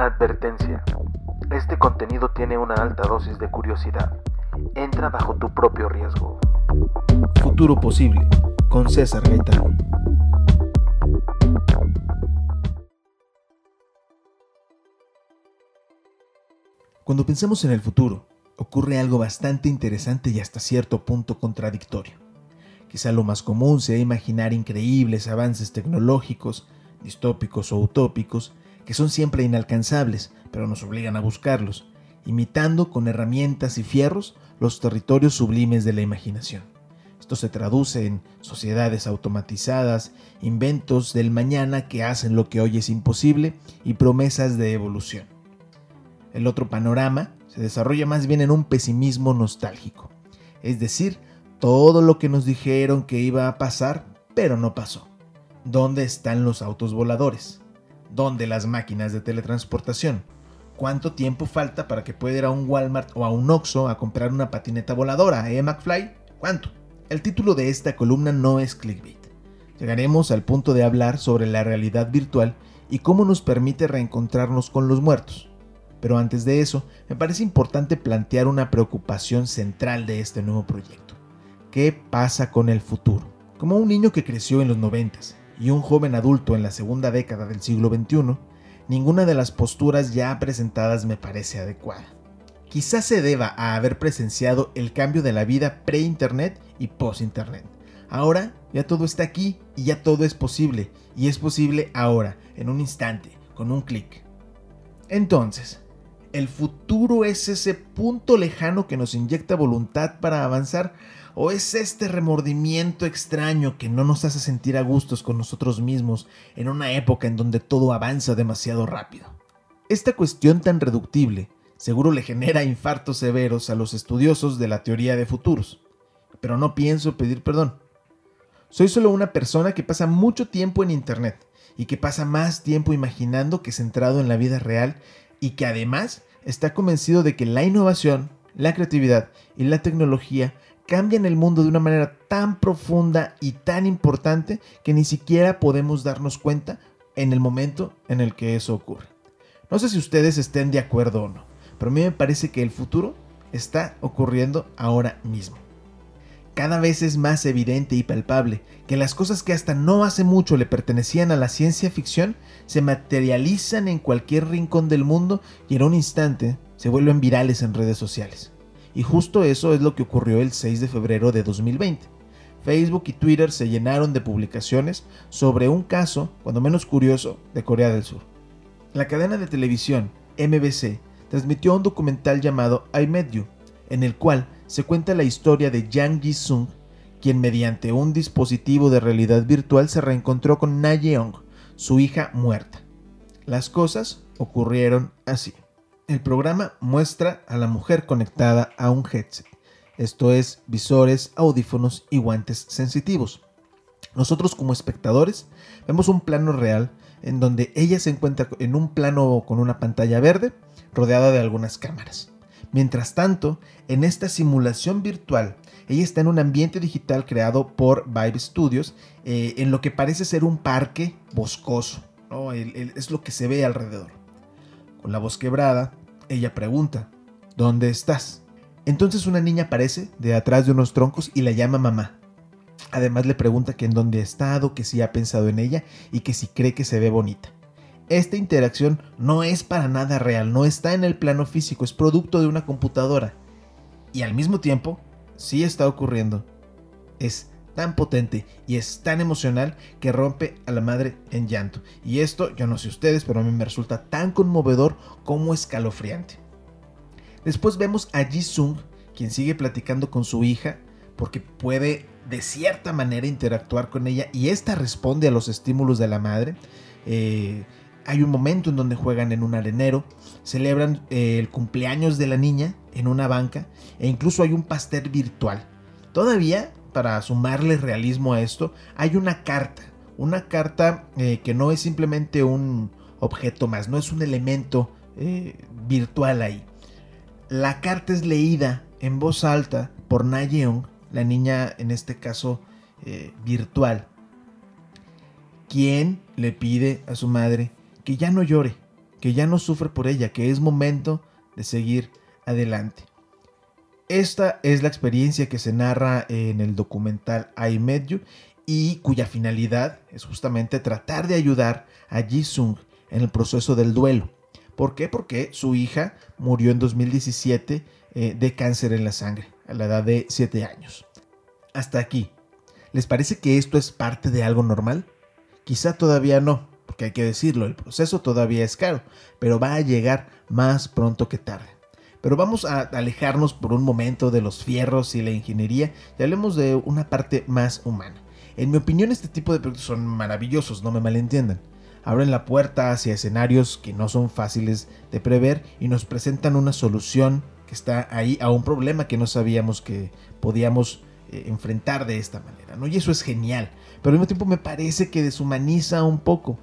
Advertencia. Este contenido tiene una alta dosis de curiosidad. Entra bajo tu propio riesgo. Futuro Posible, con César Gaitán. Cuando pensamos en el futuro, ocurre algo bastante interesante y hasta cierto punto contradictorio. Quizá lo más común sea imaginar increíbles avances tecnológicos, distópicos o utópicos, que son siempre inalcanzables, pero nos obligan a buscarlos, imitando con herramientas y fierros los territorios sublimes de la imaginación. Esto se traduce en sociedades automatizadas, inventos del mañana que hacen lo que hoy es imposible y promesas de evolución. El otro panorama se desarrolla más bien en un pesimismo nostálgico, es decir, todo lo que nos dijeron que iba a pasar, pero no pasó. ¿Dónde están los autos voladores? ¿Dónde las máquinas de teletransportación? ¿Cuánto tiempo falta para que pueda ir a un Walmart o a un Oxxo a comprar una patineta voladora, eh, McFly? ¿Cuánto? El título de esta columna no es clickbait. Llegaremos al punto de hablar sobre la realidad virtual y cómo nos permite reencontrarnos con los muertos. Pero antes de eso, me parece importante plantear una preocupación central de este nuevo proyecto. ¿Qué pasa con el futuro? Como un niño que creció en los noventas y un joven adulto en la segunda década del siglo XXI, ninguna de las posturas ya presentadas me parece adecuada. Quizás se deba a haber presenciado el cambio de la vida pre-internet y post-internet. Ahora ya todo está aquí y ya todo es posible, y es posible ahora, en un instante, con un clic. Entonces, ¿el futuro es ese punto lejano que nos inyecta voluntad para avanzar? ¿O es este remordimiento extraño que no nos hace sentir a gustos con nosotros mismos en una época en donde todo avanza demasiado rápido? Esta cuestión tan reductible seguro le genera infartos severos a los estudiosos de la teoría de futuros, pero no pienso pedir perdón. Soy solo una persona que pasa mucho tiempo en Internet y que pasa más tiempo imaginando que centrado en la vida real y que además está convencido de que la innovación, la creatividad y la tecnología cambian el mundo de una manera tan profunda y tan importante que ni siquiera podemos darnos cuenta en el momento en el que eso ocurre. No sé si ustedes estén de acuerdo o no, pero a mí me parece que el futuro está ocurriendo ahora mismo. Cada vez es más evidente y palpable que las cosas que hasta no hace mucho le pertenecían a la ciencia ficción se materializan en cualquier rincón del mundo y en un instante se vuelven virales en redes sociales. Y justo eso es lo que ocurrió el 6 de febrero de 2020. Facebook y Twitter se llenaron de publicaciones sobre un caso, cuando menos curioso, de Corea del Sur. La cadena de televisión MBC transmitió un documental llamado I Met You, en el cual se cuenta la historia de Jang Ji-sung, quien mediante un dispositivo de realidad virtual se reencontró con Na Yeong, su hija muerta. Las cosas ocurrieron así. El programa muestra a la mujer conectada a un headset, esto es, visores, audífonos y guantes sensitivos. Nosotros como espectadores vemos un plano real en donde ella se encuentra en un plano con una pantalla verde rodeada de algunas cámaras. Mientras tanto, en esta simulación virtual, ella está en un ambiente digital creado por Vibe Studios, eh, en lo que parece ser un parque boscoso. es lo que se ve alrededor. Con la voz quebrada, ella pregunta, ¿dónde estás? Entonces una niña aparece de atrás de unos troncos y la llama mamá. Además le pregunta que en dónde ha estado, que si ha pensado en ella y que si cree que se ve bonita. Esta interacción no es para nada real, no está en el plano físico, es producto de una computadora. Y al mismo tiempo, sí está ocurriendo. Es tan potente y es tan emocional que rompe a la madre en llanto. Y esto, yo no sé ustedes, pero a mí me resulta tan conmovedor como escalofriante. Después vemos a Ji-sung, quien sigue platicando con su hija, porque puede de cierta manera interactuar con ella y esta responde a los estímulos de la madre. Eh, hay un momento en donde juegan en un arenero, celebran eh, el cumpleaños de la niña en una banca e incluso hay un pastel virtual. Todavía para sumarle realismo a esto, hay una carta. Una carta eh, que no es simplemente un objeto más, no es un elemento eh, virtual ahí. La carta es leída en voz alta por Nayeon, la niña en este caso virtual, quien le pide a su madre que ya no llore, que ya no sufre por ella, que es momento de seguir adelante. Esta es la experiencia que se narra en el documental I Met You y cuya finalidad es justamente tratar de ayudar a Ji-sung en el proceso del duelo. ¿Por qué? Porque su hija murió en 2017 eh, de cáncer en la sangre, a la edad de 7 años. Hasta aquí. ¿Les parece que esto es parte de algo normal? Quizá todavía no, porque hay que decirlo, el proceso todavía es caro, pero va a llegar más pronto que tarde. Pero vamos a alejarnos por un momento de los fierros y la ingeniería y hablemos de una parte más humana. En mi opinión este tipo de proyectos son maravillosos, no me malentiendan. Abren la puerta hacia escenarios que no son fáciles de prever y nos presentan una solución que está ahí a un problema que no sabíamos que podíamos eh, enfrentar de esta manera, ¿no? Y eso es genial, pero al mismo tiempo me parece que deshumaniza un poco.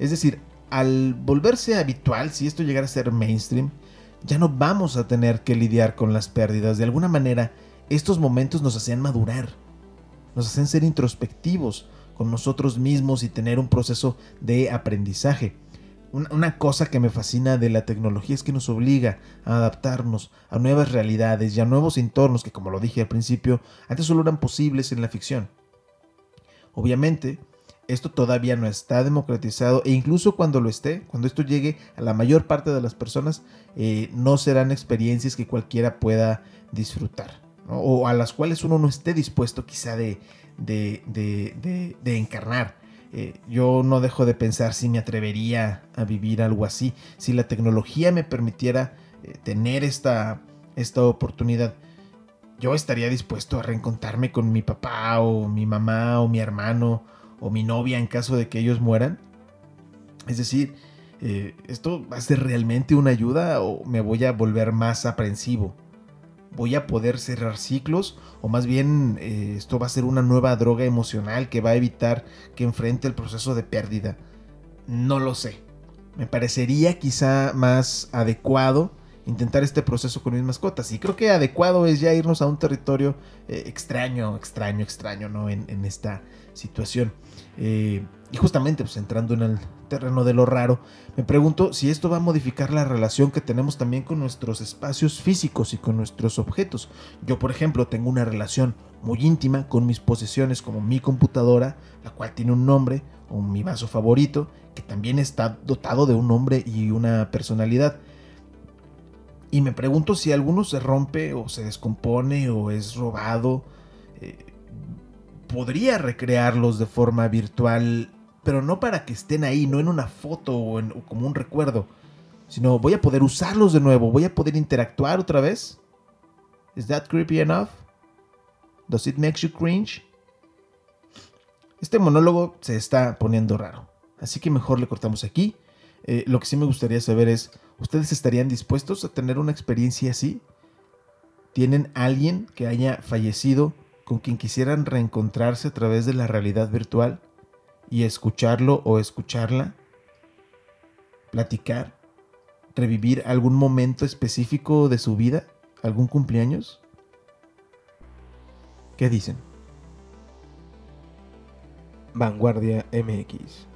Es decir, al volverse habitual, si esto llegara a ser mainstream, ya no vamos a tener que lidiar con las pérdidas. De alguna manera, estos momentos nos hacían madurar, nos hacen ser introspectivos con nosotros mismos y tener un proceso de aprendizaje. Una cosa que me fascina de la tecnología es que nos obliga a adaptarnos a nuevas realidades y a nuevos entornos que, como lo dije al principio, antes solo eran posibles en la ficción. Obviamente, esto todavía no está democratizado e incluso cuando lo esté, cuando esto llegue a la mayor parte de las personas, eh, no serán experiencias que cualquiera pueda disfrutar o a las cuales uno no esté dispuesto quizá de, de, de encarnar. Eh, yo no dejo de pensar si me atrevería a vivir algo así, si la tecnología me permitiera eh, tener esta, esta oportunidad. Yo estaría dispuesto a reencontrarme con mi papá o mi mamá o mi hermano o mi novia en caso de que ellos mueran. Es decir, eh, ¿esto va a ser realmente una ayuda o me voy a volver más aprensivo? voy a poder cerrar ciclos o más bien eh, esto va a ser una nueva droga emocional que va a evitar que enfrente el proceso de pérdida. No lo sé. Me parecería quizá más adecuado intentar este proceso con mis mascotas. Y creo que adecuado es ya irnos a un territorio eh, extraño, extraño, extraño, ¿no? En, esta situación. Eh, y justamente, pues entrando en el terreno de lo raro, me pregunto si esto va a modificar la relación que tenemos también con nuestros espacios físicos y con nuestros objetos. Yo, por ejemplo, tengo una relación muy íntima con mis posesiones como mi computadora, la cual tiene un nombre, o mi vaso favorito, que también está dotado de un nombre y una personalidad. Y me pregunto si alguno se rompe o se descompone o es robado. Eh, podría recrearlos de forma virtual pero no para que estén ahí, no en una foto o, como un recuerdo, sino voy a poder usarlos de nuevo, voy a poder interactuar otra vez. ¿Is that creepy enough? Does it make you cringe? Este monólogo se está poniendo raro, así que mejor le cortamos aquí. Eh, lo que sí me gustaría saber es, ¿ustedes estarían dispuestos a tener una experiencia así? ¿Tienen alguien que haya fallecido con quien quisieran reencontrarse a través de la realidad virtual? y escucharlo o escucharla, platicar, revivir algún momento específico de su vida, algún cumpleaños. ¿Qué dicen? Vanguardia MX